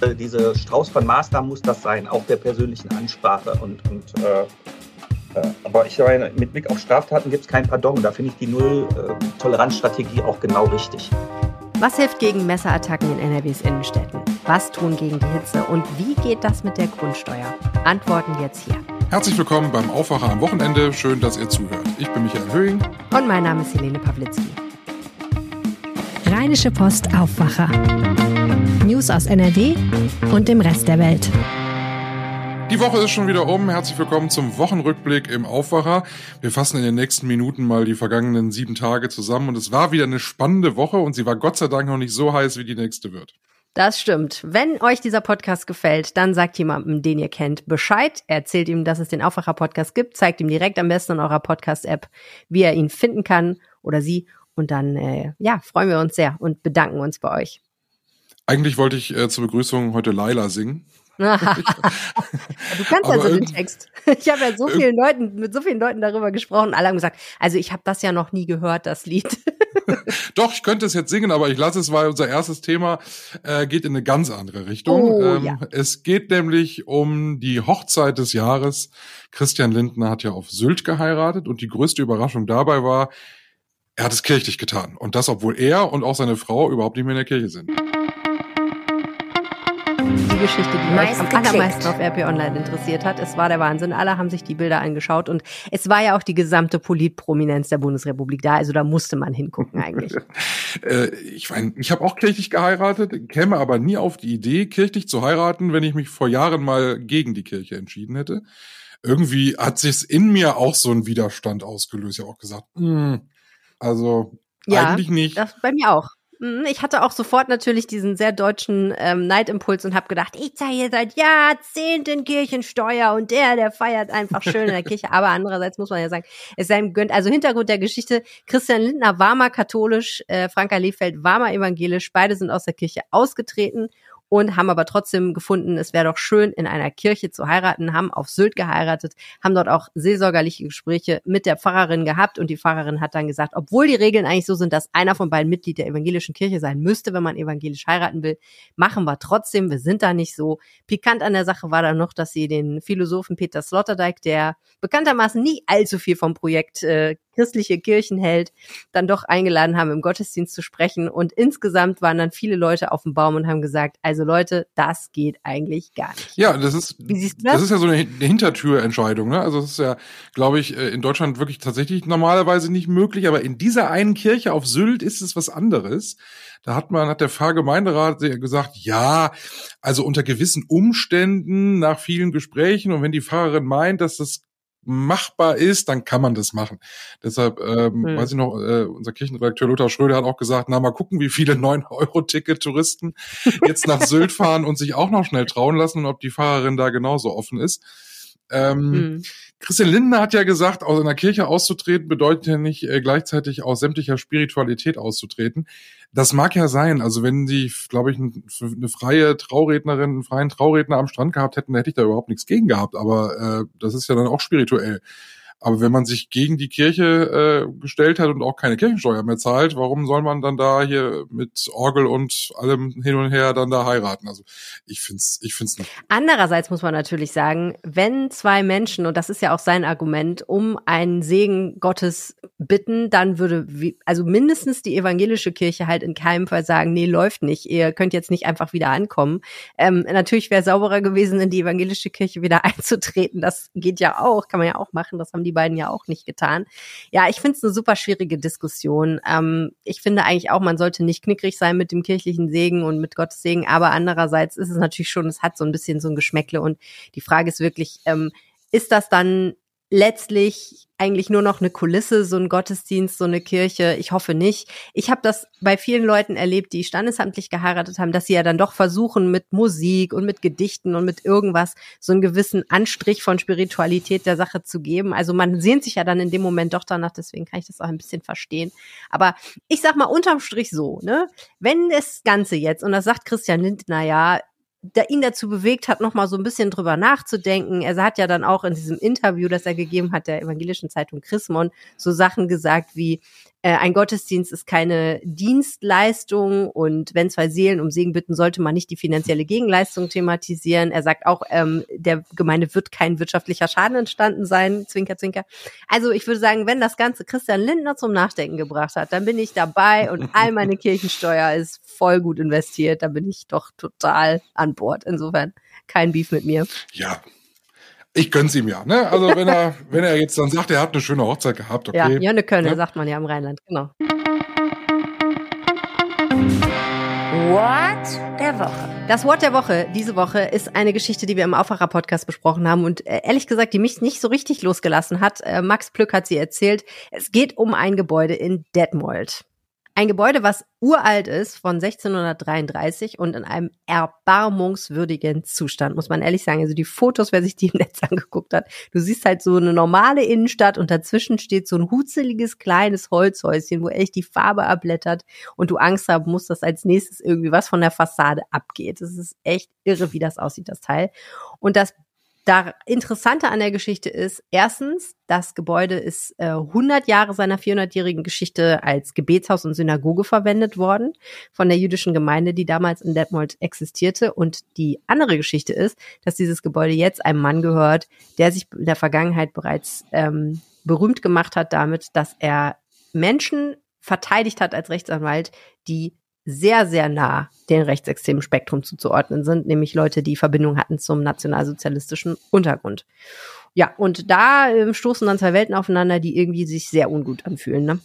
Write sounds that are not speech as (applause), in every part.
Äh, diese Strauß von Maßnahmen muss das sein, auch der persönlichen Ansprache. Und, und äh, äh, aber ich meine, mit Blick auf Straftaten gibt es kein Pardon. Da finde ich die Null-Toleranz-Strategie auch genau richtig. Was hilft gegen Messerattacken in NRWs Innenstädten? Was tun gegen die Hitze? Und wie geht das mit der Grundsteuer? Antworten jetzt hier. Herzlich willkommen beim Aufwacher am Wochenende. Schön, dass ihr zuhört. Ich bin Michael Höhing. Und mein Name ist Helene Pawlitzki. Rheinische Post Aufwacher. News aus NRW und dem Rest der Welt. Die Woche ist schon wieder um. Herzlich willkommen zum Wochenrückblick im Aufwacher. Wir fassen in den nächsten Minuten mal die vergangenen sieben Tage zusammen und es war wieder eine spannende Woche und sie war Gott sei Dank noch nicht so heiß, wie die nächste wird. Das stimmt. Wenn euch dieser Podcast gefällt, dann sagt jemandem, den ihr kennt, Bescheid. Erzählt ihm, dass es den Aufwacher-Podcast gibt. Zeigt ihm direkt am besten in eurer Podcast-App, wie er ihn finden kann oder sie. Und dann, äh, ja, freuen wir uns sehr und bedanken uns bei euch. Eigentlich wollte ich äh, zur Begrüßung heute Laila singen. (laughs) du kannst ja so den Text. (laughs) Ich habe ja so vielen Leuten, mit so vielen Leuten darüber gesprochen. Alle haben gesagt, also ich habe das ja noch nie gehört, das Lied. (laughs) Doch, ich könnte es jetzt singen, aber ich lasse es, weil unser erstes Thema äh, geht in eine ganz andere Richtung. Oh, ähm, ja. Es geht nämlich um die Hochzeit des Jahres. Christian Lindner hat ja auf Sylt geheiratet und die größte Überraschung dabei war, er hat es kirchlich getan. Und das, obwohl er und auch seine Frau überhaupt nicht mehr in der Kirche sind die Geschichte, die Meist euch am allermeisten auf RP Online interessiert hat. Es war der Wahnsinn. Alle haben sich die Bilder angeschaut und es war ja auch die gesamte Politprominenz der Bundesrepublik da. Also da musste man hingucken eigentlich. (laughs) äh, ich meine, ich habe auch kirchlich geheiratet, käme aber nie auf die Idee, kirchlich zu heiraten, wenn ich mich vor Jahren mal gegen die Kirche entschieden hätte. Irgendwie hat sich's in mir auch so ein Widerstand ausgelöst. Ja auch gesagt, mh, hm, also ja, eigentlich nicht. Das bei mir auch. Mhm, ich hatte auch sofort natürlich diesen sehr deutschen ähm, Neidimpuls und habe gedacht, ich zahle hier seit Jahrzehnten Kirchensteuer und der, der feiert einfach schön in der (laughs) Kirche. Aber andererseits muss man ja sagen, es sei ihm gönnt. Also Hintergrund der Geschichte, Christian Lindner war mal katholisch, äh, Franka Lehfeld war mal evangelisch, beide sind aus der Kirche ausgetreten und haben aber trotzdem gefunden, es wäre doch schön, in einer Kirche zu heiraten, haben auf Sylt geheiratet, haben dort auch seelsorgerliche Gespräche mit der Pfarrerin gehabt und die Pfarrerin hat dann gesagt, obwohl die Regeln eigentlich so sind, dass einer von beiden Mitglied der evangelischen Kirche sein müsste, wenn man evangelisch heiraten will, machen wir trotzdem, wir sind da nicht so. Pikant an der Sache war dann noch, dass sie den Philosophen Peter Sloterdijk, der bekanntermaßen nie allzu viel vom Projekt äh, christliche Kirchen hält, dann doch eingeladen haben, im Gottesdienst zu sprechen. Und insgesamt waren dann viele Leute auf dem Baum und haben gesagt, also Leute, das geht eigentlich gar nicht. Ja, das ist, das? das ist ja so eine Hintertürentscheidung. Ne? Also das ist ja, glaube ich, äh, in Deutschland wirklich tatsächlich normalerweise nicht möglich. Aber in dieser einen Kirche auf Sylt ist es was anderes. Da hat man, hat der Pfarrgemeinderat gesagt, ja, also unter gewissen Umständen, nach vielen Gesprächen und wenn die Pfarrerin meint, dass das machbar ist, dann kann man das machen. Deshalb, ähm, mhm. weiß ich noch, äh, unser Kirchenredakteur Lothar Schröder hat auch gesagt, na mal gucken, wie viele (laughs) 9-Euro-Ticket-Touristen jetzt nach Sylt (laughs) fahren und sich auch noch schnell trauen lassen und ob die Fahrerin da genauso offen ist. Ähm, mhm. Christian Lindner hat ja gesagt, aus einer Kirche auszutreten bedeutet ja nicht äh, gleichzeitig aus sämtlicher Spiritualität auszutreten. Das mag ja sein. Also wenn die, glaube ich, eine freie Traurednerin, einen freien Trauredner am Strand gehabt hätten, hätte ich da überhaupt nichts gegen gehabt. Aber äh, das ist ja dann auch spirituell. Aber wenn man sich gegen die Kirche äh, gestellt hat und auch keine Kirchensteuer mehr zahlt, warum soll man dann da hier mit Orgel und allem hin und her dann da heiraten? Also ich find's, ich find's nicht. Andererseits muss man natürlich sagen, wenn zwei Menschen, und das ist ja auch sein Argument, um einen Segen Gottes bitten, dann würde, also mindestens die evangelische Kirche halt in keinem Fall sagen, nee, läuft nicht, ihr könnt jetzt nicht einfach wieder ankommen. Ähm, natürlich wäre sauberer gewesen, in die evangelische Kirche wieder (laughs) einzutreten. Das geht ja auch, kann man ja auch machen. Das haben die beiden ja auch nicht getan. Ja, ich finde es eine super schwierige Diskussion. Ähm, ich finde eigentlich auch, man sollte nicht knickrig sein mit dem kirchlichen Segen und mit Gottes Segen, aber andererseits ist es natürlich schon, es hat so ein bisschen so ein Geschmäckle und die Frage ist wirklich, ähm, ist das dann letztlich eigentlich nur noch eine Kulisse, so ein Gottesdienst, so eine Kirche. Ich hoffe nicht. Ich habe das bei vielen Leuten erlebt, die standesamtlich geheiratet haben, dass sie ja dann doch versuchen, mit Musik und mit Gedichten und mit irgendwas so einen gewissen Anstrich von Spiritualität der Sache zu geben. Also man sehnt sich ja dann in dem Moment doch danach, deswegen kann ich das auch ein bisschen verstehen. Aber ich sag mal unterm Strich so, ne? Wenn das Ganze jetzt, und das sagt Christian Lindner ja, der ihn dazu bewegt hat, noch mal so ein bisschen drüber nachzudenken. Er hat ja dann auch in diesem Interview, das er gegeben hat, der evangelischen Zeitung Chrismon, so Sachen gesagt wie, ein Gottesdienst ist keine Dienstleistung und wenn zwei Seelen um Segen bitten, sollte man nicht die finanzielle Gegenleistung thematisieren. Er sagt auch, ähm, der Gemeinde wird kein wirtschaftlicher Schaden entstanden sein, zwinker, zwinker. Also ich würde sagen, wenn das Ganze Christian Lindner zum Nachdenken gebracht hat, dann bin ich dabei und all meine (laughs) Kirchensteuer ist voll gut investiert. Da bin ich doch total an Bord. Insofern kein Beef mit mir. Ja, ich gönn's ihm ja, ne? Also wenn er, (laughs) wenn er jetzt dann sagt, er hat eine schöne Hochzeit gehabt, okay. Ja, Jönne Könne, ne? sagt man ja im Rheinland, genau. What der Woche. Das Wort der Woche diese Woche ist eine Geschichte, die wir im Aufwacher-Podcast besprochen haben und äh, ehrlich gesagt, die mich nicht so richtig losgelassen hat. Äh, Max Plück hat sie erzählt. Es geht um ein Gebäude in Detmold. Ein Gebäude, was uralt ist, von 1633 und in einem erbarmungswürdigen Zustand, muss man ehrlich sagen. Also die Fotos, wer sich die im Netz (laughs) angeguckt hat, du siehst halt so eine normale Innenstadt und dazwischen steht so ein hutzeliges kleines Holzhäuschen, wo echt die Farbe abblättert und du Angst haben musst, dass als nächstes irgendwie was von der Fassade abgeht. Das ist echt irre, wie das aussieht, das Teil. Und das da Interessante an der Geschichte ist, erstens, das Gebäude ist äh, 100 Jahre seiner 400-jährigen Geschichte als Gebetshaus und Synagoge verwendet worden von der jüdischen Gemeinde, die damals in Detmold existierte. Und die andere Geschichte ist, dass dieses Gebäude jetzt einem Mann gehört, der sich in der Vergangenheit bereits ähm, berühmt gemacht hat damit, dass er Menschen verteidigt hat als Rechtsanwalt, die sehr, sehr nah den rechtsextremen Spektrum zuzuordnen sind, nämlich Leute, die Verbindung hatten zum nationalsozialistischen Untergrund. Ja, und da äh, stoßen dann zwei Welten aufeinander, die irgendwie sich sehr ungut anfühlen. Ne?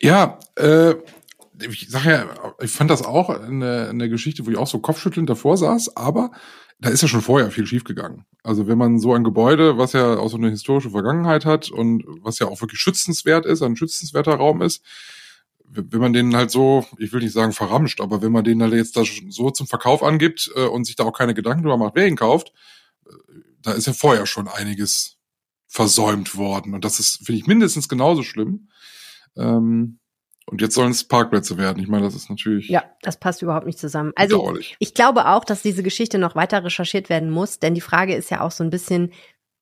Ja, äh, ich sag ja, ich fand das auch eine, eine Geschichte, wo ich auch so kopfschüttelnd davor saß, aber da ist ja schon vorher viel schiefgegangen. Also wenn man so ein Gebäude, was ja auch so eine historische Vergangenheit hat und was ja auch wirklich schützenswert ist, ein schützenswerter Raum ist, wenn man den halt so, ich will nicht sagen verramscht, aber wenn man den halt jetzt da so zum Verkauf angibt äh, und sich da auch keine Gedanken drüber macht, wer ihn kauft, äh, da ist ja vorher schon einiges versäumt worden. Und das ist, finde ich, mindestens genauso schlimm. Ähm, und jetzt sollen es Parkplätze werden. Ich meine, das ist natürlich. Ja, das passt überhaupt nicht zusammen. Also, ich glaube auch, dass diese Geschichte noch weiter recherchiert werden muss, denn die Frage ist ja auch so ein bisschen,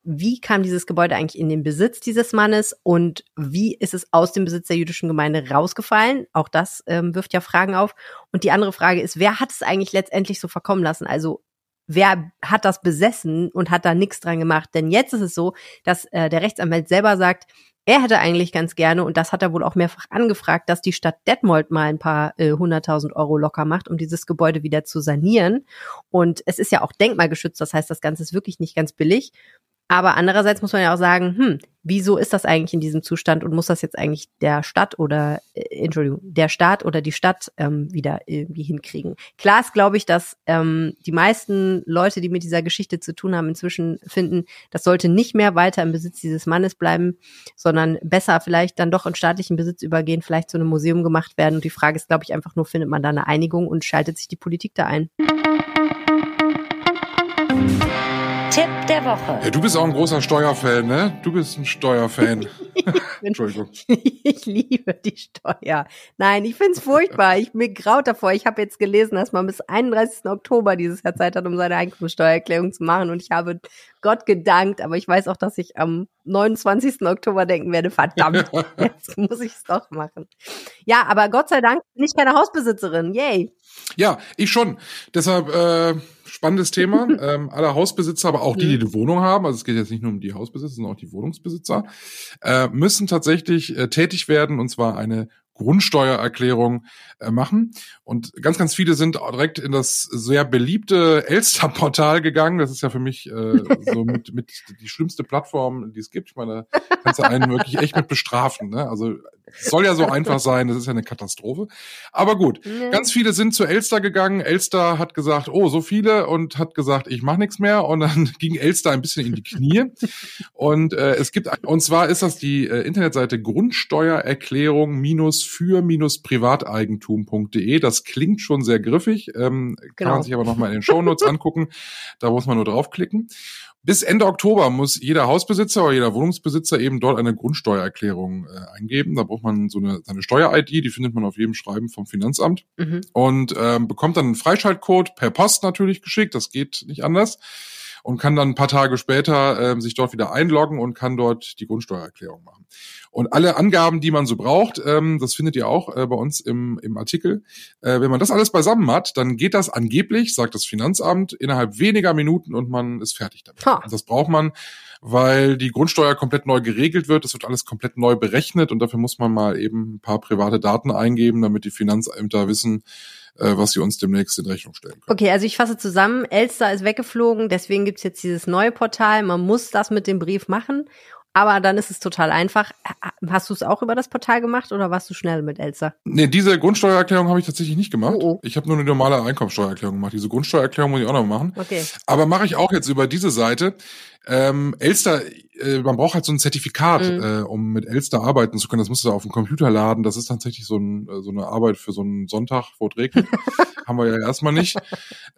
wie kam dieses Gebäude eigentlich in den Besitz dieses Mannes und wie ist es aus dem Besitz der jüdischen Gemeinde rausgefallen? Auch das ähm, wirft ja Fragen auf. Und die andere Frage ist, wer hat es eigentlich letztendlich so verkommen lassen? Also wer hat das besessen und hat da nichts dran gemacht? Denn jetzt ist es so, dass äh, der Rechtsanwalt selber sagt, er hätte eigentlich ganz gerne, und das hat er wohl auch mehrfach angefragt, dass die Stadt Detmold mal ein paar äh, hunderttausend äh, Euro locker macht, um dieses Gebäude wieder zu sanieren. Und es ist ja auch denkmalgeschützt, das heißt, das Ganze ist wirklich nicht ganz billig. Aber andererseits muss man ja auch sagen, hm, wieso ist das eigentlich in diesem Zustand und muss das jetzt eigentlich der Stadt oder, äh, Entschuldigung, der Staat oder die Stadt ähm, wieder irgendwie hinkriegen? Klar ist, glaube ich, dass ähm, die meisten Leute, die mit dieser Geschichte zu tun haben, inzwischen finden, das sollte nicht mehr weiter im Besitz dieses Mannes bleiben, sondern besser vielleicht dann doch in staatlichen Besitz übergehen, vielleicht zu einem Museum gemacht werden. Und die Frage ist, glaube ich, einfach nur, findet man da eine Einigung und schaltet sich die Politik da ein? Woche. Ja, du bist auch ein großer Steuerfan, ne? Du bist ein Steuerfan. (laughs) Entschuldigung. ich liebe die Steuer. Nein, ich find's furchtbar. Ich mir graut davor. Ich habe jetzt gelesen, dass man bis 31. Oktober dieses Jahr Zeit hat, um seine Einkommensteuererklärung zu machen. Und ich habe Gott gedankt, aber ich weiß auch, dass ich am 29. Oktober denken werde, verdammt, (laughs) jetzt muss ich es doch machen. Ja, aber Gott sei Dank bin ich keine Hausbesitzerin. Yay. Ja, ich schon. Deshalb äh, spannendes Thema. (laughs) ähm, alle Hausbesitzer, aber auch die, die eine Wohnung haben, also es geht jetzt nicht nur um die Hausbesitzer, sondern auch die Wohnungsbesitzer, äh, müssen tatsächlich äh, tätig werden und zwar eine Grundsteuererklärung äh, machen. Und ganz, ganz viele sind direkt in das sehr beliebte Elster-Portal gegangen. Das ist ja für mich äh, (laughs) so mit, mit die schlimmste Plattform, die es gibt. Ich meine, da kannst du einen wirklich echt mit bestrafen. Ne? Also soll ja so einfach sein, das ist ja eine Katastrophe. Aber gut, nee. ganz viele sind zu Elster gegangen. Elster hat gesagt, oh, so viele und hat gesagt, ich mache nichts mehr. Und dann (laughs) ging Elster ein bisschen in die Knie. und äh, es gibt, und zwar ist das die äh, Internetseite Grundsteuererklärung minus für minus privateigentum.de. Das klingt schon sehr griffig, ähm, genau. kann man sich aber nochmal in den Shownotes (laughs) angucken. Da muss man nur draufklicken. Bis Ende Oktober muss jeder Hausbesitzer oder jeder Wohnungsbesitzer eben dort eine Grundsteuererklärung äh, eingeben. Da braucht man so eine, seine Steuer-ID, die findet man auf jedem Schreiben vom Finanzamt mhm. und ähm, bekommt dann einen Freischaltcode per Post natürlich geschickt. Das geht nicht anders. Und kann dann ein paar Tage später äh, sich dort wieder einloggen und kann dort die Grundsteuererklärung machen. Und alle Angaben, die man so braucht, ähm, das findet ihr auch äh, bei uns im, im Artikel. Äh, wenn man das alles beisammen hat, dann geht das angeblich, sagt das Finanzamt, innerhalb weniger Minuten und man ist fertig damit. Ha. Das braucht man, weil die Grundsteuer komplett neu geregelt wird. Es wird alles komplett neu berechnet und dafür muss man mal eben ein paar private Daten eingeben, damit die Finanzämter wissen, äh, was sie uns demnächst in Rechnung stellen können. Okay, also ich fasse zusammen, Elster ist weggeflogen, deswegen gibt's jetzt dieses neue Portal. Man muss das mit dem Brief machen aber dann ist es total einfach. Hast du es auch über das Portal gemacht oder warst du schnell mit Elsa? Nee, diese Grundsteuererklärung habe ich tatsächlich nicht gemacht. Oh, oh. Ich habe nur eine normale Einkommensteuererklärung gemacht. Diese Grundsteuererklärung muss ich auch noch machen. Okay. Aber mache ich auch jetzt über diese Seite. Ähm, Elster, äh, man braucht halt so ein Zertifikat, mhm. äh, um mit Elster arbeiten zu können. Das musst du auf dem Computer laden. Das ist tatsächlich so, ein, äh, so eine Arbeit für so einen Sonntag, wo es regnet. (laughs) Haben wir ja erstmal nicht.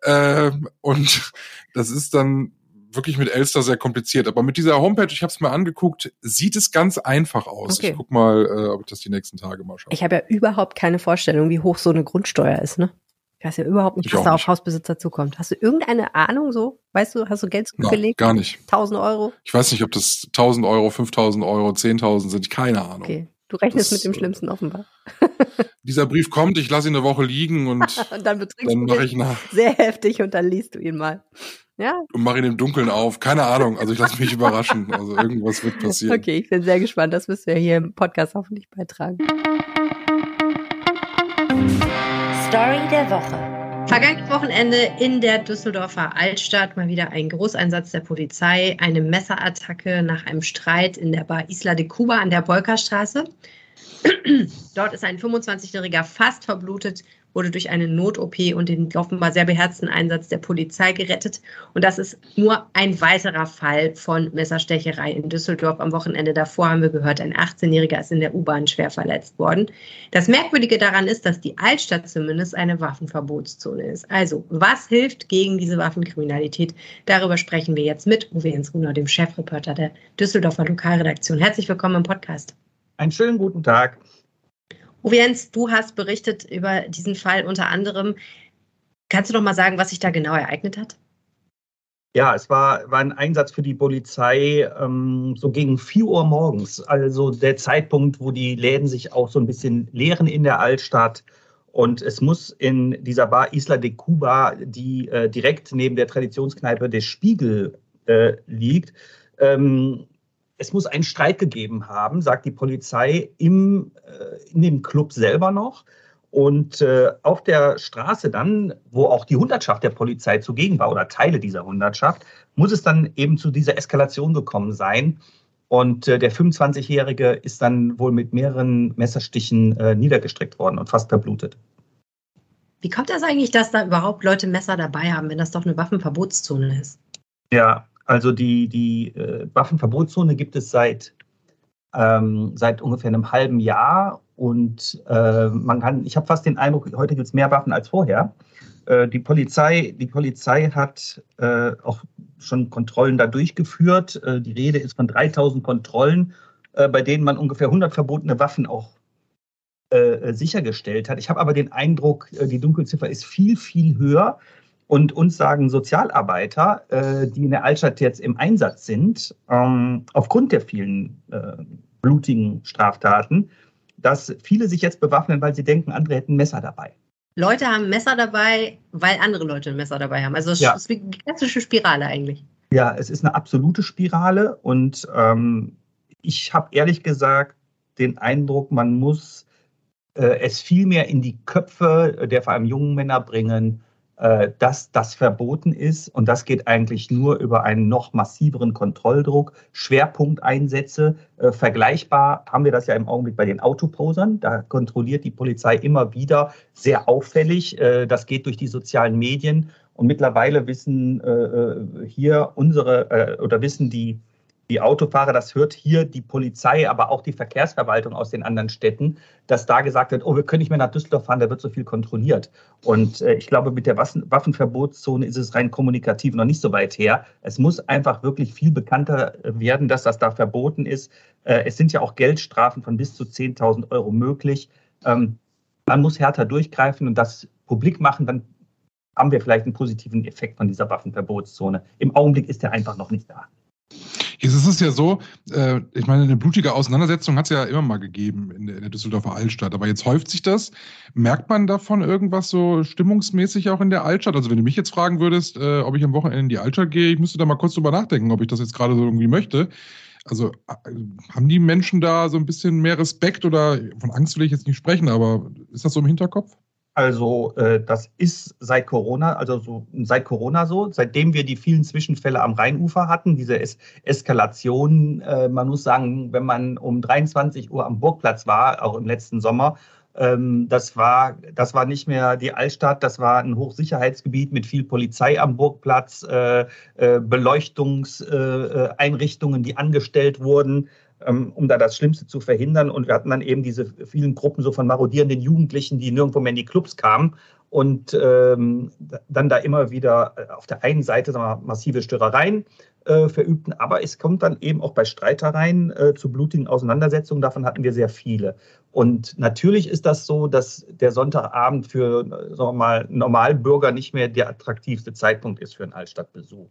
äh, und das ist dann wirklich mit Elster sehr kompliziert. Aber mit dieser Homepage, ich habe es mir angeguckt, sieht es ganz einfach aus. Okay. Ich guck mal, äh, ob ich das die nächsten Tage mal schaue. Ich habe ja überhaupt keine Vorstellung, wie hoch so eine Grundsteuer ist, ne? Ich weiß ja überhaupt nicht, was da auf Hausbesitzer zukommt. Hast du irgendeine Ahnung so? Weißt du, hast du Geld zugelegt? Ja, gar nicht. 1000 Euro? Ich weiß nicht, ob das 1000 Euro, 5000 Euro, 10.000 sind. Keine Ahnung. Okay. Du rechnest das, mit dem äh, Schlimmsten offenbar. (laughs) dieser Brief kommt, ich lasse ihn eine Woche liegen und, (laughs) und dann, dann mache ich nach. Sehr heftig und dann liest du ihn mal. Ja. Und mache ihn im Dunkeln auf. Keine Ahnung. Also ich lasse mich überraschen. Also irgendwas wird passieren. Okay, ich bin sehr gespannt. Das müssen wir hier im Podcast hoffentlich beitragen. Story der Woche. Vergangenes Wochenende in der Düsseldorfer Altstadt mal wieder ein Großeinsatz der Polizei, eine Messerattacke nach einem Streit in der Bar Isla de Cuba an der Bolkerstraße. (clears throat) Dort ist ein 25-Jähriger fast verblutet, wurde durch eine Not-OP und den offenbar sehr beherzten Einsatz der Polizei gerettet. Und das ist nur ein weiterer Fall von Messerstecherei in Düsseldorf. Am Wochenende davor haben wir gehört, ein 18-Jähriger ist in der U-Bahn schwer verletzt worden. Das Merkwürdige daran ist, dass die Altstadt zumindest eine Waffenverbotszone ist. Also, was hilft gegen diese Waffenkriminalität? Darüber sprechen wir jetzt mit Uwe Jens Runau, dem Chefreporter der Düsseldorfer Lokalredaktion. Herzlich willkommen im Podcast. Einen schönen guten Tag. Uwe Jens, du hast berichtet über diesen Fall unter anderem. Kannst du noch mal sagen, was sich da genau ereignet hat? Ja, es war, war ein Einsatz für die Polizei ähm, so gegen 4 Uhr morgens, also der Zeitpunkt, wo die Läden sich auch so ein bisschen leeren in der Altstadt. Und es muss in dieser Bar Isla de Cuba, die äh, direkt neben der Traditionskneipe des Spiegel äh, liegt, ähm, es muss einen Streit gegeben haben, sagt die Polizei, im, äh, in dem Club selber noch. Und äh, auf der Straße dann, wo auch die Hundertschaft der Polizei zugegen war oder Teile dieser Hundertschaft, muss es dann eben zu dieser Eskalation gekommen sein. Und äh, der 25-Jährige ist dann wohl mit mehreren Messerstichen äh, niedergestreckt worden und fast verblutet. Wie kommt das eigentlich, dass da überhaupt Leute Messer dabei haben, wenn das doch eine Waffenverbotszone ist? Ja, also die, die äh, Waffenverbotszone gibt es seit, ähm, seit ungefähr einem halben Jahr und äh, man kann, ich habe fast den Eindruck, heute gibt es mehr Waffen als vorher. Äh, die, Polizei, die Polizei hat äh, auch schon Kontrollen da durchgeführt. Äh, die Rede ist von 3000 Kontrollen, äh, bei denen man ungefähr 100 verbotene Waffen auch sichergestellt hat. Ich habe aber den Eindruck, die Dunkelziffer ist viel, viel höher. Und uns sagen Sozialarbeiter, äh, die in der Altstadt jetzt im Einsatz sind, ähm, aufgrund der vielen äh, blutigen Straftaten, dass viele sich jetzt bewaffnen, weil sie denken, andere hätten Messer dabei. Leute haben Messer dabei, weil andere Leute ein Messer dabei haben. Also es ja. ist eine klassische Spirale eigentlich. Ja, es ist eine absolute Spirale und ähm, ich habe ehrlich gesagt den Eindruck, man muss äh, es viel mehr in die Köpfe der vor allem jungen Männer bringen, dass das verboten ist. Und das geht eigentlich nur über einen noch massiveren Kontrolldruck, Schwerpunkteinsätze. Äh, vergleichbar haben wir das ja im Augenblick bei den Autoposern. Da kontrolliert die Polizei immer wieder sehr auffällig. Äh, das geht durch die sozialen Medien. Und mittlerweile wissen hier unsere oder wissen die die Autofahrer, das hört hier die Polizei, aber auch die Verkehrsverwaltung aus den anderen Städten, dass da gesagt wird, oh, wir können nicht mehr nach Düsseldorf fahren, da wird so viel kontrolliert. Und äh, ich glaube, mit der Waffenverbotszone ist es rein kommunikativ noch nicht so weit her. Es muss einfach wirklich viel bekannter werden, dass das da verboten ist. Äh, es sind ja auch Geldstrafen von bis zu 10.000 Euro möglich. Ähm, man muss härter durchgreifen und das publik machen, dann haben wir vielleicht einen positiven Effekt von dieser Waffenverbotszone. Im Augenblick ist der einfach noch nicht da. Jetzt ist es ja so, äh, ich meine, eine blutige Auseinandersetzung hat es ja immer mal gegeben in der, in der, Düsseldorfer Altstadt. Aber jetzt häuft sich das. Merkt man davon irgendwas so stimmungsmäßig auch in der Altstadt? Also wenn du mich jetzt fragen würdest, äh, ob ich am Wochenende in die Altstadt gehe, ich müsste da mal kurz drüber nachdenken, ob ich das jetzt gerade so irgendwie möchte. Also äh, haben die Menschen da so ein bisschen mehr Respekt oder von Angst will ich jetzt nicht sprechen, aber ist das so im Hinterkopf? Also äh, das ist seit Corona, also so seit Corona so, seitdem wir die vielen Zwischenfälle am Rheinufer hatten, diese es Eskalation, äh, man muss sagen, wenn man um 23 Uhr am Burgplatz war, auch im letzten Sommer, ähm, das war, das war nicht mehr die Altstadt, das war ein Hochsicherheitsgebiet mit viel Polizei am Burgplatz, äh, äh Beleuchtungseinrichtungen, die angestellt wurden. Ähm, um da das Schlimmste zu verhindern. Und wir hatten dann eben diese vielen Gruppen so von marodierenden Jugendlichen, die nirgendwo mehr in die Clubs kamen und ähm, dann da immer wieder äh, auf der einen Seite wir, massive Störereien äh, verübten, aber es kommt dann eben auch bei Streitereien äh, zu blutigen Auseinandersetzungen. Davon hatten wir sehr viele. Und natürlich ist das so, dass der Sonntagabend für sagen wir mal, Normalbürger nicht mehr der attraktivste Zeitpunkt ist für einen Altstadtbesuch.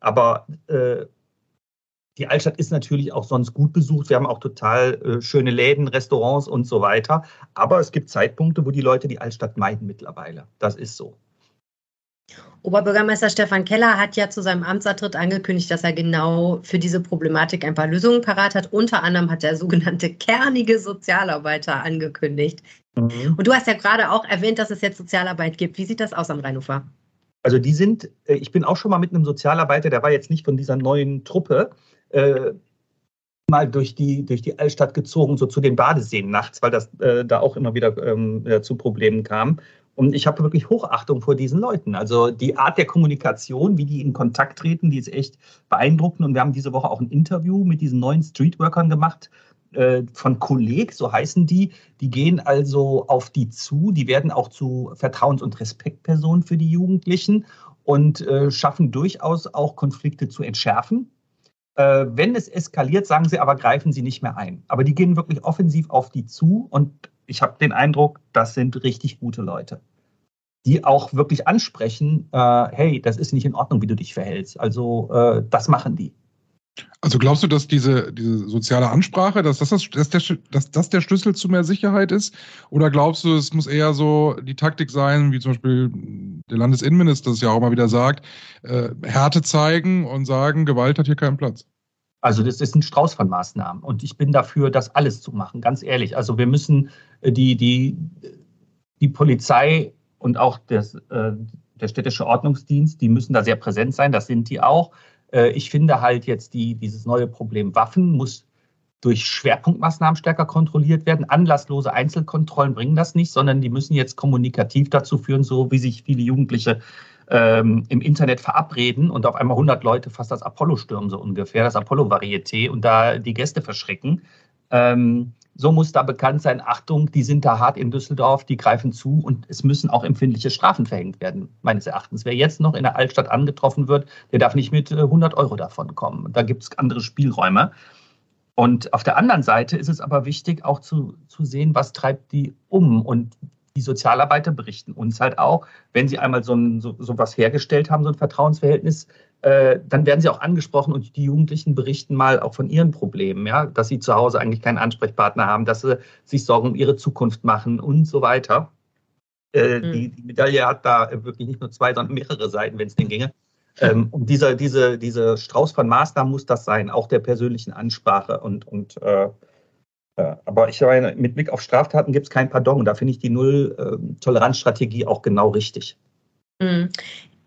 Aber äh, die Altstadt ist natürlich auch sonst gut besucht. Wir haben auch total äh, schöne Läden, Restaurants und so weiter. Aber es gibt Zeitpunkte, wo die Leute die Altstadt meiden mittlerweile. Das ist so. Oberbürgermeister Stefan Keller hat ja zu seinem Amtsantritt angekündigt, dass er genau für diese Problematik ein paar Lösungen parat hat. Unter anderem hat er sogenannte kernige Sozialarbeiter angekündigt. Mhm. Und du hast ja gerade auch erwähnt, dass es jetzt Sozialarbeit gibt. Wie sieht das aus am Rheinufer? Also die sind, äh, ich bin auch schon mal mit einem Sozialarbeiter, der war jetzt nicht von dieser neuen Truppe, äh, mal durch die, durch die Altstadt gezogen, so zu den Badeseen nachts, weil das äh, da auch immer wieder ähm, zu Problemen kam. Und ich habe wirklich Hochachtung vor diesen Leuten. Also die Art der Kommunikation, wie die in Kontakt treten, die ist echt beeindruckend. Und wir haben diese Woche auch ein Interview mit diesen neuen Streetworkern gemacht äh, von Kolleg, so heißen die. Die gehen also auf die zu. Die werden auch zu Vertrauens- und Respektpersonen für die Jugendlichen und äh, schaffen durchaus auch Konflikte zu entschärfen. Äh, wenn es eskaliert, sagen sie aber, greifen sie nicht mehr ein. Aber die gehen wirklich offensiv auf die zu und ich habe den Eindruck, das sind richtig gute Leute, die auch wirklich ansprechen, äh, hey, das ist nicht in Ordnung, wie du dich verhältst. Also äh, das machen die. Also glaubst du, dass diese, diese soziale Ansprache, dass das, das, dass, der, dass das der Schlüssel zu mehr Sicherheit ist? Oder glaubst du, es muss eher so die Taktik sein, wie zum Beispiel der Landesinnenminister es ja auch immer wieder sagt, äh, Härte zeigen und sagen, Gewalt hat hier keinen Platz? Also das ist ein Strauß von Maßnahmen und ich bin dafür, das alles zu machen, ganz ehrlich. Also wir müssen äh, die, die, die Polizei und auch das, äh, der städtische Ordnungsdienst, die müssen da sehr präsent sein, das sind die auch. Äh, ich finde halt jetzt die, dieses neue Problem Waffen muss durch Schwerpunktmaßnahmen stärker kontrolliert werden. Anlasslose Einzelkontrollen bringen das nicht, sondern die müssen jetzt kommunikativ dazu führen, so wie sich viele Jugendliche ähm, im Internet verabreden und auf einmal 100 Leute fast das Apollo stürmen, so ungefähr, das Apollo-Varieté und da die Gäste verschrecken. Ähm, so muss da bekannt sein, Achtung, die sind da hart in Düsseldorf, die greifen zu und es müssen auch empfindliche Strafen verhängt werden, meines Erachtens. Wer jetzt noch in der Altstadt angetroffen wird, der darf nicht mit 100 äh, Euro davon kommen. Da gibt es andere Spielräume. Und auf der anderen Seite ist es aber wichtig, auch zu, zu sehen, was treibt die um. Und die Sozialarbeiter berichten uns halt auch, wenn sie einmal so, ein, so, so was hergestellt haben, so ein Vertrauensverhältnis, dann werden sie auch angesprochen und die Jugendlichen berichten mal auch von ihren Problemen, ja, dass sie zu Hause eigentlich keinen Ansprechpartner haben, dass sie sich Sorgen um ihre Zukunft machen und so weiter. Äh, mhm. die, die, Medaille hat da wirklich nicht nur zwei, sondern mehrere Seiten, wenn es denn ginge. Ähm, und dieser diese, diese Strauß von Maßnahmen muss das sein, auch der persönlichen Ansprache und, und äh, äh aber ich meine, mit Blick auf Straftaten gibt es kein Pardon. Da finde ich die Null-Toleranz-Strategie auch genau richtig.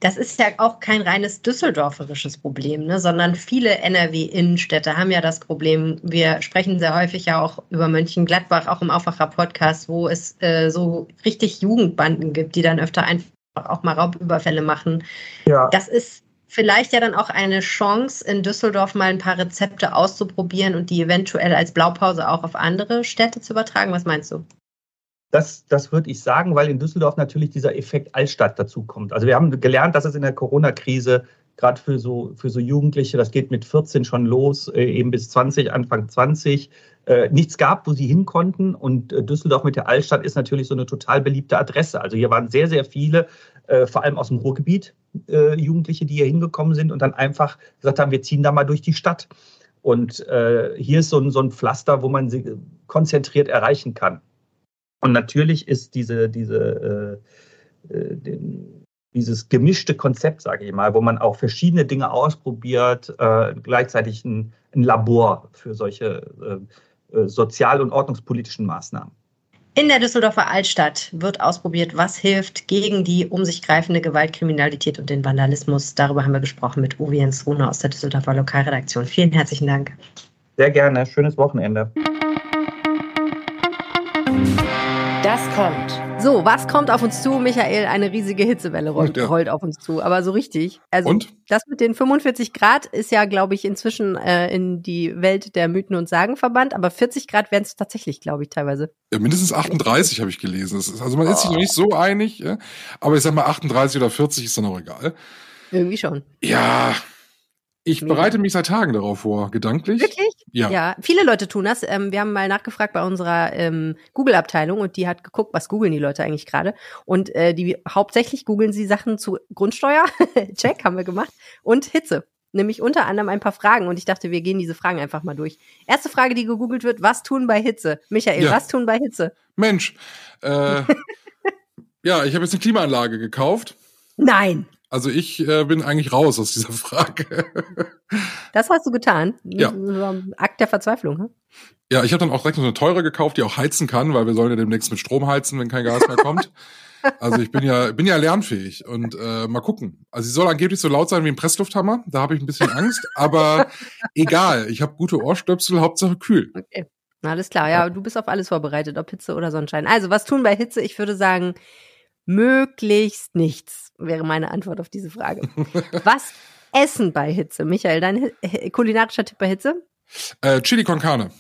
Das ist ja auch kein reines düsseldorferisches Problem, ne, sondern viele NRW-Innenstädte haben ja das Problem. Wir sprechen sehr häufig ja auch über Mönchengladbach, auch im Aufwacher-Podcast, wo es äh, so richtig Jugendbanden gibt, die dann öfter einfach auch mal Raubüberfälle machen. Ja. Das ist vielleicht ja dann auch eine Chance, in Düsseldorf mal ein paar Rezepte auszuprobieren und die eventuell als Blaupause auch auf andere Städte zu übertragen. Was meinst du? Das, das würde ich sagen, weil in Düsseldorf natürlich dieser Effekt Altstadt dazu kommt. Also wir haben gelernt, dass es in der Corona-Krise gerade für so, für so Jugendliche, das geht mit 14 schon los, äh, eben bis 20, Anfang 20, äh, nichts gab, wo sie hin konnten. Und äh, Düsseldorf mit der Altstadt ist natürlich so eine total beliebte Adresse. Also hier waren sehr, sehr viele, vor allem aus dem Ruhrgebiet, Jugendliche, die hier hingekommen sind und dann einfach gesagt haben, wir ziehen da mal durch die Stadt. Und hier ist so ein, so ein Pflaster, wo man sie konzentriert erreichen kann. Und natürlich ist diese, diese, äh, äh, den, dieses gemischte Konzept, sage ich mal, wo man auch verschiedene Dinge ausprobiert, äh, gleichzeitig ein, ein, Labor für solche äh, äh, sozial- und ordnungspolitischen Maßnahmen. In der Düsseldorfer Altstadt wird ausprobiert, was hilft gegen die um sich greifende Gewaltkriminalität und den Vandalismus. Darüber haben wir gesprochen mit Uwe Jens Rune aus der Düsseldorfer Lokalredaktion. Vielen herzlichen Dank. Sehr gerne. Schönes Wochenende. Das kommt. So, was kommt auf uns zu? Michael, eine riesige Hitzewelle rollt, ja. rollt auf uns zu, aber so richtig. Also und? das mit den 45 Grad ist ja, glaube ich, inzwischen äh, in die Welt der Mythen und Sagen verbannt, aber 40 Grad wären es tatsächlich, glaube ich, teilweise. Ja, mindestens 38 habe ich gelesen. Ist, also man ist sich noch nicht so einig, ja? aber ich sag mal 38 oder 40 ist dann auch egal. Irgendwie schon. Ja, ich bereite mich seit Tagen darauf vor, gedanklich. Wirklich? Ja. Ja, viele Leute tun das. Ähm, wir haben mal nachgefragt bei unserer ähm, Google-Abteilung und die hat geguckt, was googeln die Leute eigentlich gerade. Und äh, die hauptsächlich googeln sie Sachen zu Grundsteuer, (laughs) Check, haben wir gemacht, und Hitze. Nämlich unter anderem ein paar Fragen und ich dachte, wir gehen diese Fragen einfach mal durch. Erste Frage, die gegoogelt wird, was tun bei Hitze? Michael, ja. was tun bei Hitze? Mensch, äh, (laughs) ja, ich habe jetzt eine Klimaanlage gekauft. Nein. Also ich äh, bin eigentlich raus aus dieser (laughs) Frage. das hast du getan? Ja. Akt der Verzweiflung. Hm? Ja, ich habe dann auch direkt noch eine teure gekauft, die auch heizen kann, weil wir sollen ja demnächst mit Strom heizen, wenn kein Gas mehr kommt. (laughs) Also ich bin ja bin ja lernfähig und äh, mal gucken. Also sie soll angeblich so laut sein wie ein Presslufthammer. Da habe ich ein bisschen Angst, aber (laughs) egal. Ich habe gute Ohrstöpsel, Hauptsache kühl. Okay, alles klar. Ja, du bist auf alles vorbereitet, ob Hitze oder Sonnenschein. Also was tun bei Hitze? Ich würde sagen möglichst nichts wäre meine Antwort auf diese Frage. (laughs) Was essen bei Hitze? Michael, dein kulinarischer Tipp bei Hitze? Äh, Chili con carne.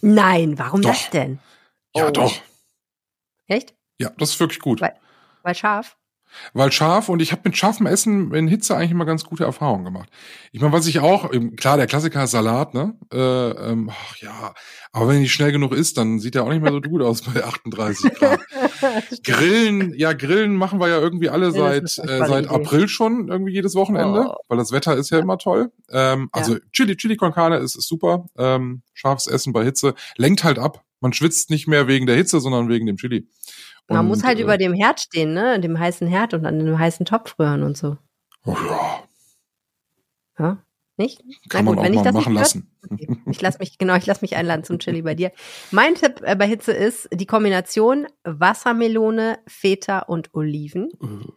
Nein, warum doch. das denn? Ja, oh. doch. Echt? Ja, das ist wirklich gut. Weil, weil scharf? Weil scharf und ich habe mit scharfem Essen in Hitze eigentlich immer ganz gute Erfahrungen gemacht. Ich meine, was ich auch, klar, der Klassiker ist Salat, ne? Äh, ähm, ach, ja, aber wenn die schnell genug ist, dann sieht der auch nicht mehr so gut aus bei 38 (laughs) Grad. Grillen, ja, Grillen machen wir ja irgendwie alle ja, seit äh, seit April schon irgendwie jedes Wochenende, oh. weil das Wetter ist ja immer toll. Ähm, ja. Also Chili, Chili con Carne ist, ist super. Ähm, scharfes Essen bei Hitze lenkt halt ab. Man schwitzt nicht mehr wegen der Hitze, sondern wegen dem Chili. Man und, muss halt äh, über dem Herd stehen, ne? Dem heißen Herd und an dem heißen Topf rühren und so. Oh ja. Ja? Nicht? Kann gut, man auch mal machen lassen. (laughs) Okay. Ich lasse mich, genau, ich lasse mich einladen zum Chili bei dir. Mein Tipp äh, bei Hitze ist die Kombination Wassermelone, Feta und Oliven. Äh.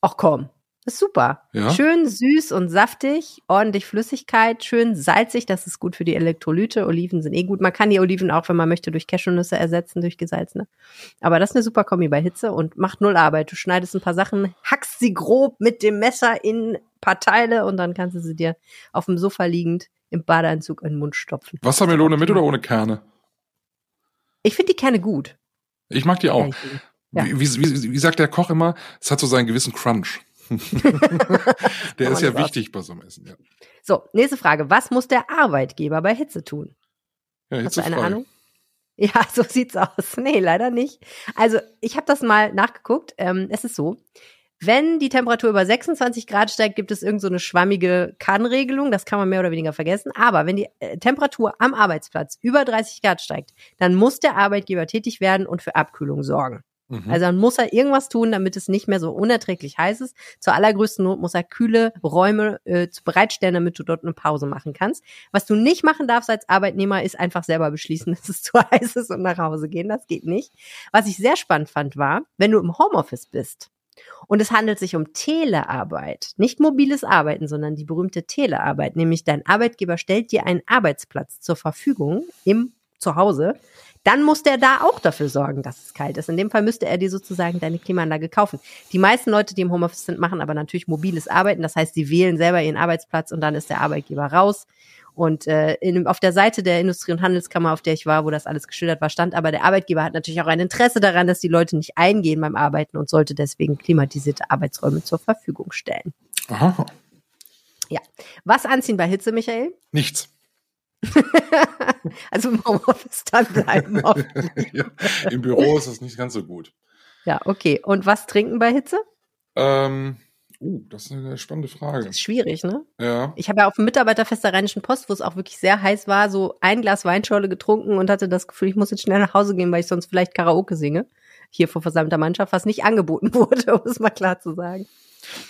Ach komm. Ist super. Ja? Schön süß und saftig, ordentlich Flüssigkeit, schön salzig, das ist gut für die Elektrolyte. Oliven sind eh gut. Man kann die Oliven auch, wenn man möchte, durch Cashewnüsse ersetzen, durch gesalzene. Aber das ist eine super Kombi bei Hitze und macht null Arbeit. Du schneidest ein paar Sachen, hackst sie grob mit dem Messer in ein paar Teile und dann kannst du sie dir auf dem Sofa liegend im Badeanzug in den Mund stopfen. Wassermelone mit oder ohne Kerne? Ich finde die Kerne gut. Ich mag die auch. Ja. Wie, wie, wie, wie sagt der Koch immer, es hat so seinen gewissen Crunch. (laughs) der ist ja wichtig bei so einem Essen, ja. So, nächste Frage. Was muss der Arbeitgeber bei Hitze tun? Ja, Hast du eine Ahnung? Ja, (laughs) so sieht's aus. Nee, leider nicht. Also, ich habe das mal nachgeguckt. Ähm, es ist so, wenn die Temperatur über 26 Grad steigt, gibt es irgendeine so schwammige Kannregelung. Das kann man mehr oder weniger vergessen. Aber wenn die äh, Temperatur am Arbeitsplatz über 30 Grad steigt, dann muss der Arbeitgeber tätig werden und für Abkühlung sorgen. Mhm. Also dann muss er irgendwas tun, damit es nicht mehr so unerträglich heiß ist. Zur allergrößten Not muss er kühle Räume äh, bereitstellen, damit du dort eine Pause machen kannst. Was du nicht machen darfst als Arbeitnehmer, ist einfach selber beschließen, (laughs) dass es zu heiß ist und nach Hause gehen. Das geht nicht. Was ich sehr spannend fand, war, wenn du im Homeoffice bist und es handelt sich um Telearbeit, nicht mobiles Arbeiten, sondern die berühmte Telearbeit, nämlich dein Arbeitgeber stellt dir einen Arbeitsplatz zur Verfügung im Zuhause, dann muss der da auch dafür sorgen, dass es kalt ist. In dem Fall müsste er dir sozusagen deine Klimaanlage kaufen. Die meisten Leute, die im Homeoffice sind, machen aber natürlich mobiles Arbeiten. Das heißt, sie wählen selber ihren Arbeitsplatz und dann ist der Arbeitgeber raus. Und äh, in, auf der Seite der Industrie- und Handelskammer, auf der ich war, wo das alles geschildert war, stand aber, der Arbeitgeber hat natürlich auch ein Interesse daran, dass die Leute nicht eingehen beim Arbeiten und sollte deswegen klimatisierte Arbeitsräume zur Verfügung stellen. Aha. Ja. Was anziehen bei Hitze, Michael? Nichts. (laughs) (laughs) also im Homeoffice dann bleiben. (laughs) ja, Im Büro ist das nicht ganz so gut. Ja, okay. Und was trinken bei Hitze? Ähm, uh, das ist eine spannende Frage. Das ist schwierig, ne? Ja. Ich habe ja auf dem Mitarbeiterfest der Rheinischen Post, wo es auch wirklich sehr heiß war, so ein Glas Weinschorle getrunken und hatte das Gefühl, ich muss jetzt schnell nach Hause gehen, weil ich sonst vielleicht Karaoke singe. Hier vor versammelter Mannschaft, was nicht angeboten (laughs) wurde, um es mal klar zu sagen.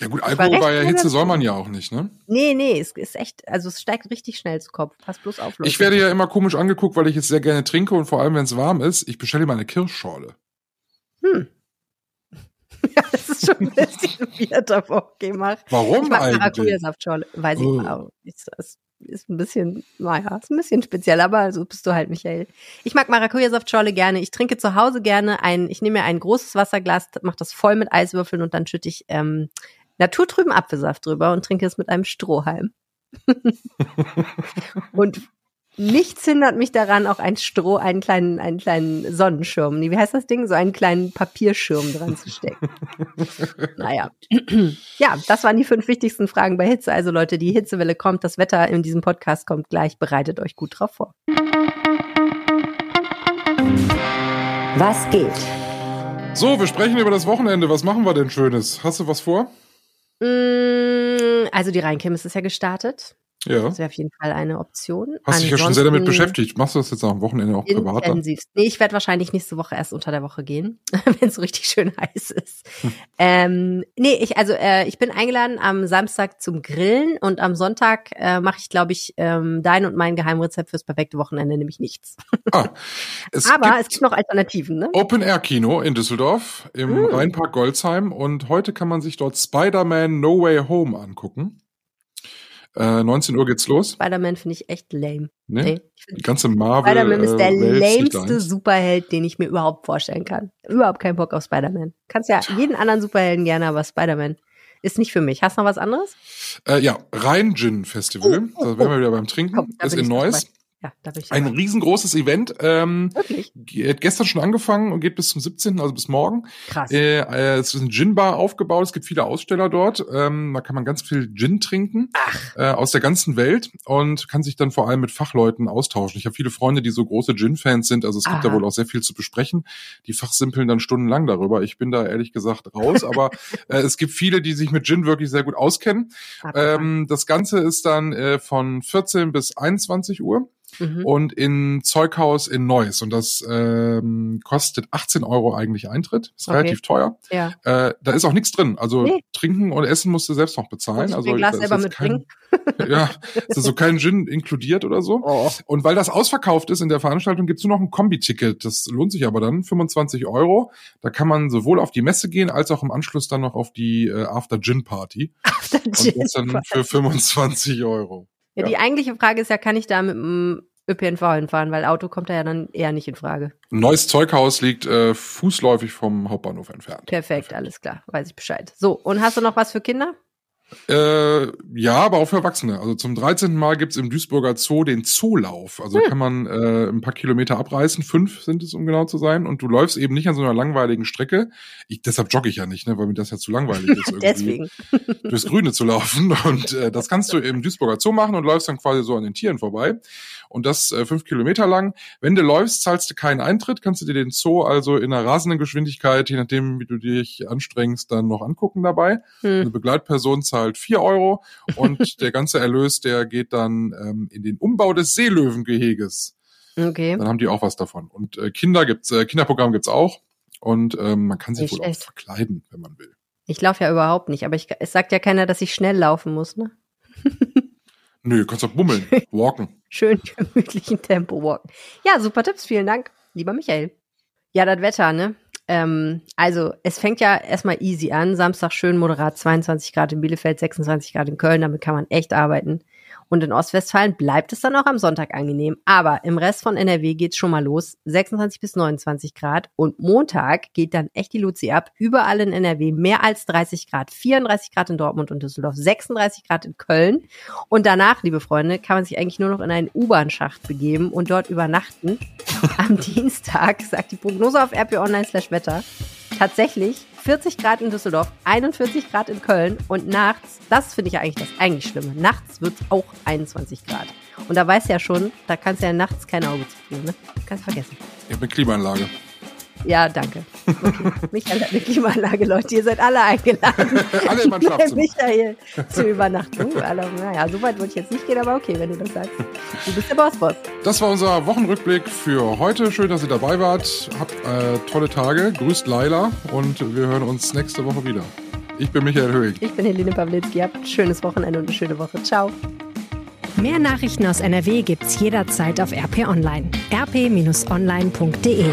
Ja gut, Alkohol bei der Hitze soll man ja auch nicht, ne? Nee, nee, es ist echt, also es steigt richtig schnell zu Kopf. Pass bloß auf. Leute. Ich werde ja immer komisch angeguckt, weil ich es sehr gerne trinke und vor allem, wenn es warm ist, ich bestelle mal eine Kirschschorle. Hm. (laughs) Ja, das ist schon ein bisschen (laughs) weird aber gemacht. Warum ich mag eigentlich? Maracuja-Saftschorle. Weiß ich Oh. mal. Ist, ist, ist ein bisschen, naja, ist ein bisschen speziell, aber so bist du halt, Michael. Ich mag Maracuja-Saftschorle gerne. Ich trinke zu Hause gerne ein, ich nehme mir ein großes Wasserglas, mache das voll mit Eiswürfeln und dann schütte ich ähm, naturtrüben Apfelsaft drüber und trinke es mit einem Strohhalm. (laughs) und nichts hindert mich daran, auch ein Stroh, einen kleinen, einen kleinen Sonnenschirm, wie heißt das Ding? So einen kleinen Papierschirm dran zu stecken. (laughs) naja. ja, das waren die fünf wichtigsten Fragen bei Hitze. Also Leute, die Hitzewelle kommt, das Wetter in diesem Podcast kommt gleich, bereitet euch gut drauf vor. Was geht? So, wir sprechen über das Wochenende. Was machen wir denn Schönes? Hast du was vor? Mm, Also die Rheinkirmes ist ja gestartet. Ja. Das wäre auf jeden Fall eine Option. Hast dich ja schon sehr damit Ansonsten beschäftigt. Machst du das jetzt am Wochenende auch privat? Intensivst. Nee, ich werde wahrscheinlich nächste Woche erst unter der Woche gehen, (laughs) wenn es richtig schön heiß ist. Hm. Ähm, nee, ich, also äh, ich bin eingeladen am Samstag zum Grillen und am Sonntag äh, mache ich, glaube ich, ähm, dein und mein Geheimrezept fürs perfekte Wochenende, nämlich nichts. Ah, (laughs) es Aber gibt es gibt noch Alternativen, ne? Open Air Kino in Düsseldorf im Hm. Rheinpark Goldsheim und heute kann man sich dort Spider-Man No Way Home angucken. Äh, 19 Uhr geht's los. Spider-Man finde ich echt lame. Ne? Nee, ich Die ganze Marvel. Spider-Man ist der äh, lameste. Superheld, den ich mir überhaupt vorstellen kann. Überhaupt keinen Bock auf Spider-Man. Kannst ja jeden anderen Superhelden gerne, aber Spider-Man ist nicht für mich. Hast du noch was anderes? Äh, ja, Rhein Gin Festival. Oh, oh, da wären wir oh. wieder beim Trinken. Komm, ist in Neuss. Ja, da bin ich Ein dabei. riesengroßes Event. Ähm, Wirklich? hat gestern schon angefangen und geht bis zum 17., also bis morgen. Krass. Äh, äh, es ist ein Gin-Bar aufgebaut. Es gibt viele Aussteller dort. Ähm, da kann man ganz viel Gin trinken äh, aus der ganzen Welt und kann sich dann vor allem mit Fachleuten austauschen. Ich habe viele Freunde, die so große Gin-Fans sind. Also es gibt Aha. da wohl auch sehr viel zu besprechen. Die fachsimpeln dann stundenlang darüber. Ich bin da ehrlich gesagt raus. aber (laughs) äh, es gibt viele, die sich mit Gin wirklich sehr gut auskennen. Ähm, das Ganze ist dann äh, von 14 bis 21 Uhr mhm. und in Zeughaus in Neuss. Und das ähm, kostet 18 Euro eigentlich Eintritt. Ist Okay. relativ teuer. Ja. Äh, da ist auch nichts drin. Also Nee. trinken und essen musst du selbst noch bezahlen. Also Glas selber jetzt kein, mitbringen? (laughs) ja, ist also kein Gin inkludiert oder so. Oh. Und weil das ausverkauft ist in der Veranstaltung, gibt's nur noch ein Kombi-Ticket. Das lohnt sich aber dann, 25 Euro. Da kann man sowohl auf die Messe gehen, als auch im Anschluss dann noch auf die äh, After-Gin-Party. Und das dann für 25 Euro. Ja, die eigentliche Frage ist ja, kann ich da mit dem ÖPNV hinfahren? Weil Auto kommt da ja dann eher nicht in Frage. Neues Zeughaus liegt äh, fußläufig vom Hauptbahnhof entfernt. Perfekt, alles klar, weiß ich Bescheid. So, und hast du noch was für Kinder? Äh, ja, aber auch für Erwachsene. Also zum 13. Mal gibt's im Duisburger Zoo den Zoolauf. Also Hm. kann man äh, ein paar Kilometer abreißen, fünf sind es, um genau zu sein. Und du läufst eben nicht an so einer langweiligen Strecke. Ich, deshalb jogge ich ja nicht, ne, weil mir das ja zu langweilig ist. (laughs) irgendwie Deswegen. (laughs) durchs Grüne zu laufen. Und äh, das kannst du im Duisburger Zoo machen und läufst dann quasi so an den Tieren vorbei. Und das äh, fünf Kilometer lang. Wenn du läufst, zahlst du keinen Eintritt, kannst du dir den Zoo also in einer rasenden Geschwindigkeit, je nachdem, wie du dich anstrengst, dann noch angucken dabei. Eine Hm. Begleitperson zahlt vier Euro und (laughs) der ganze Erlös, der geht dann ähm, in den Umbau des Seelöwengeheges. Okay. Dann haben die auch was davon. Und äh, Kinder gibt's, äh, Kinderprogramm gibt's auch. Und ähm, man kann sich Nicht wohl schlecht. auch verkleiden, wenn man will. Ich laufe ja überhaupt nicht, aber ich, es sagt ja keiner, dass ich schnell laufen muss, ne? Nö, kannst doch bummeln, (laughs) walken. Schön (laughs) gemütlichen Tempo walken. Ja, super Tipps, vielen Dank, lieber Michael. Ja, das Wetter, ne? Ähm, also, es fängt ja erstmal easy an. Samstag schön moderat 22 Grad in Bielefeld, 26 Grad in Köln, damit kann man echt arbeiten. Und in Ostwestfalen bleibt es dann auch am Sonntag angenehm. Aber im Rest von NRW geht's schon mal los. 26 bis 29 Grad. Und Montag geht dann echt die Luzi ab. Überall in NRW mehr als 30 Grad. 34 Grad in Dortmund und Düsseldorf. 36 Grad in Köln. Und danach, liebe Freunde, kann man sich eigentlich nur noch in einen U-Bahn-Schacht begeben und dort übernachten. Am (laughs) Dienstag sagt die Prognose auf RP Online slash Wetter tatsächlich 40 Grad in Düsseldorf, 41 Grad in Köln und nachts, das finde ich ja eigentlich das eigentlich Schlimme, nachts wird es auch 21 Grad. Und da weißt du ja schon, da kannst du ja nachts kein Auge zu ne? Kannst vergessen. Ich eine Klimaanlage. Ja, danke. Okay. Michael hat eine Klimaanlage, Leute. Ihr seid alle eingeladen. (laughs) alle in mein Schlafzimmer. Michael zur Übernachtung. Also, naja, so weit würde ich jetzt nicht gehen, aber okay, wenn du das sagst. Du bist der Boss-Boss. Das war unser Wochenrückblick für heute. Schön, dass ihr dabei wart. Habt äh, tolle Tage. Grüßt Laila und wir hören uns nächste Woche wieder. Ich bin Michael Höhing. Ich bin Helene Pawlitzki. Habt ein schönes Wochenende und eine schöne Woche. Ciao. Mehr Nachrichten aus NRW gibt's jederzeit auf RP Online. rp-online.de